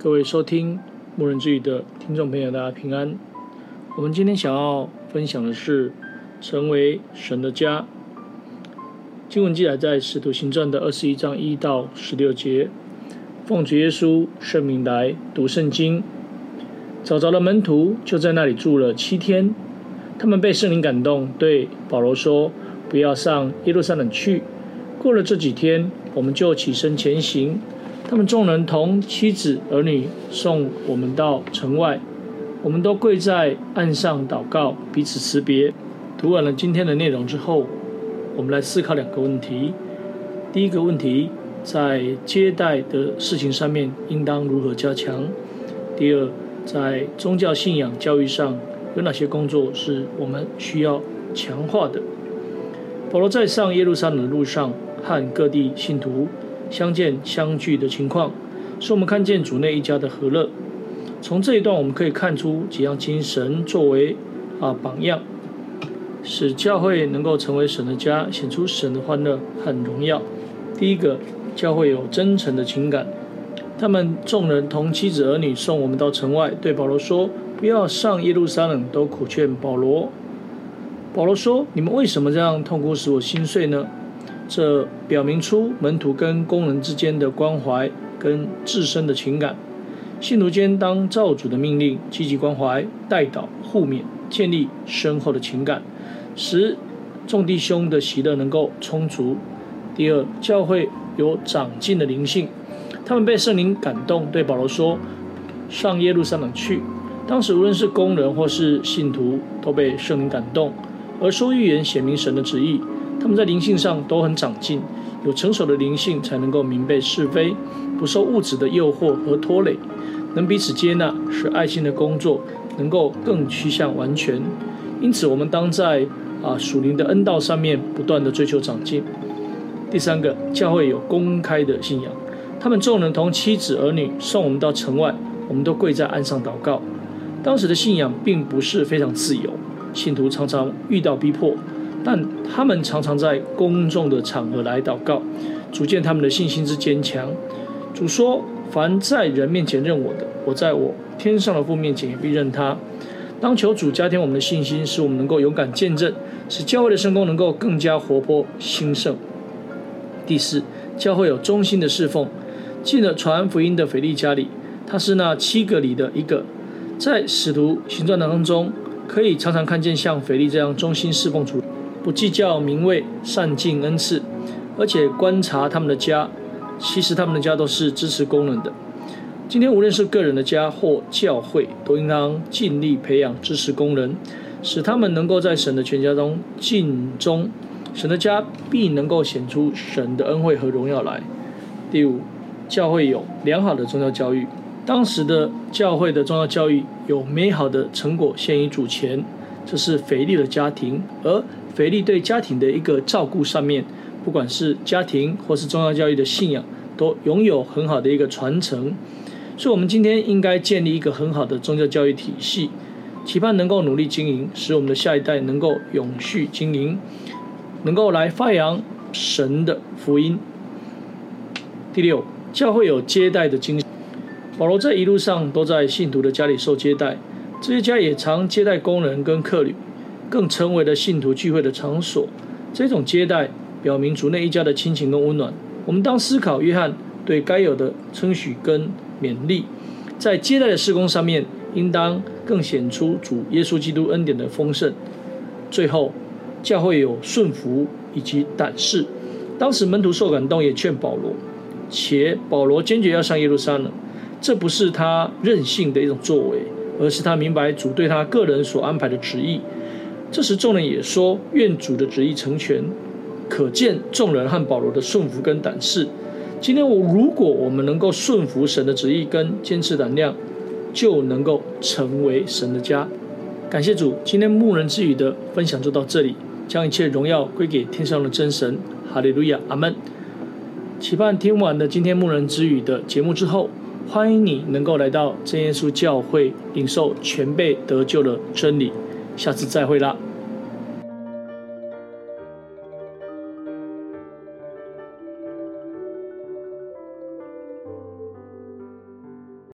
各位收听牧人之语的听众朋友，大家平安。我们今天想要分享的是成为神的家。经文记载在《使徒行传》的二十一章一到十六节。奉主耶稣圣名来读圣经。找着的门徒就在那里住了七天。他们被圣灵感动，对保罗说：“不要上耶路撒冷去。”过了这几天，我们就起身前行。他们众人同妻子儿女送我们到城外，我们都跪在岸上祷告，彼此辞别。读完了今天的内容之后，我们来思考两个问题。第一个问题，在接待的事情上面应当如何加强？第二，在宗教信仰教育上有哪些工作是我们需要强化的？保罗在上耶路撒冷的路上，和各地信徒相见相聚的情况，使我们看见主内一家的和乐。从这一段我们可以看出几样精神作为啊榜样，使教会能够成为神的家，显出神的欢乐和荣耀。第一个，教会有真诚的情感。他们众人同妻子儿女送我们到城外，对保罗说：“不要上耶路撒冷。”都苦劝保罗。保罗说：“你们为什么这样痛苦使我心碎呢？”这表明出门徒跟工人之间的关怀跟至深的情感。信徒间当照主的命令，积极关怀、代祷、互勉，建立深厚的情感，使众弟兄的喜乐能够充足。第二，教会有长进的灵性，他们被圣灵感动，对保罗说：“上耶路撒冷去。”当时无论是工人或是信徒，都被圣灵感动，而说预言显明神的旨意。他们在灵性上都很长进，有成熟的灵性，才能够明辨是非，不受物质的诱惑和拖累，能彼此接纳，使爱心的工作能够更趋向完全。因此，我们当在啊属灵的恩道上面不断地追求长进。第三个，教会有公开的信仰，他们众人同妻子儿女送我们到城外，我们都跪在岸上祷告。当时的信仰并不是非常自由，信徒常常遇到逼迫。但他们常常在公众的场合来祷告，足见他们的信心之坚强。主说：“凡在人面前认我的，我在我天上的父面前也必认他。”当求主加添我们的信心，使我们能够勇敢见证，使教会的圣工能够更加活泼兴盛。第四，教会有忠心的侍奉。进了传福音的腓利家里，他是那七个里的一个，在使徒行传当中，可以常常看见像腓利这样忠心侍奉主。不计较名位，善尽恩赐，而且观察他们的家，其实他们的家都是支持工人的。今天无论是个人的家或教会，都应当尽力培养支持工人，使他们能够在神的全家中尽忠，神的家必能够显出神的恩惠和荣耀来。第五，教会有良好的宗教教育，当时的教会的宗教教育有美好的成果献于主前，这是腓力的家庭，而。腓力对家庭的一个照顾上面，不管是家庭或是宗教教育的信仰，都拥有很好的一个传承。所以，我们今天应该建立一个很好的宗教教育体系，期盼能够努力经营，使我们的下一代能够永续经营，能够来发扬神的福音。第六，教会有接待的精神。保罗在一路上都在信徒的家里受接待，这些家也常接待工人跟客旅。更成为了信徒聚会的场所。这种接待表明主内一家的亲情跟温暖。我们当思考约翰对该有的称许跟勉励，在接待的施工上面，应当更显出主耶稣基督恩典的丰盛。最后，教会有顺服以及胆识。当时门徒受感动，也劝保罗，且保罗坚决要上耶路撒冷。这不是他任性的一种作为，而是他明白主对他个人所安排的旨意。这时众人也说：“愿主的旨意成全。”可见众人和保罗的顺服跟胆识。今天我如果我们能够顺服神的旨意跟坚持胆量，就能够成为神的家。感谢主，今天牧人之语的分享就到这里，将一切荣耀归给天上的真神。哈利路亚，阿门。期盼听完了今天牧人之语的节目之后，欢迎你能够来到真耶稣教会领受全备得救的真理。下次再会了。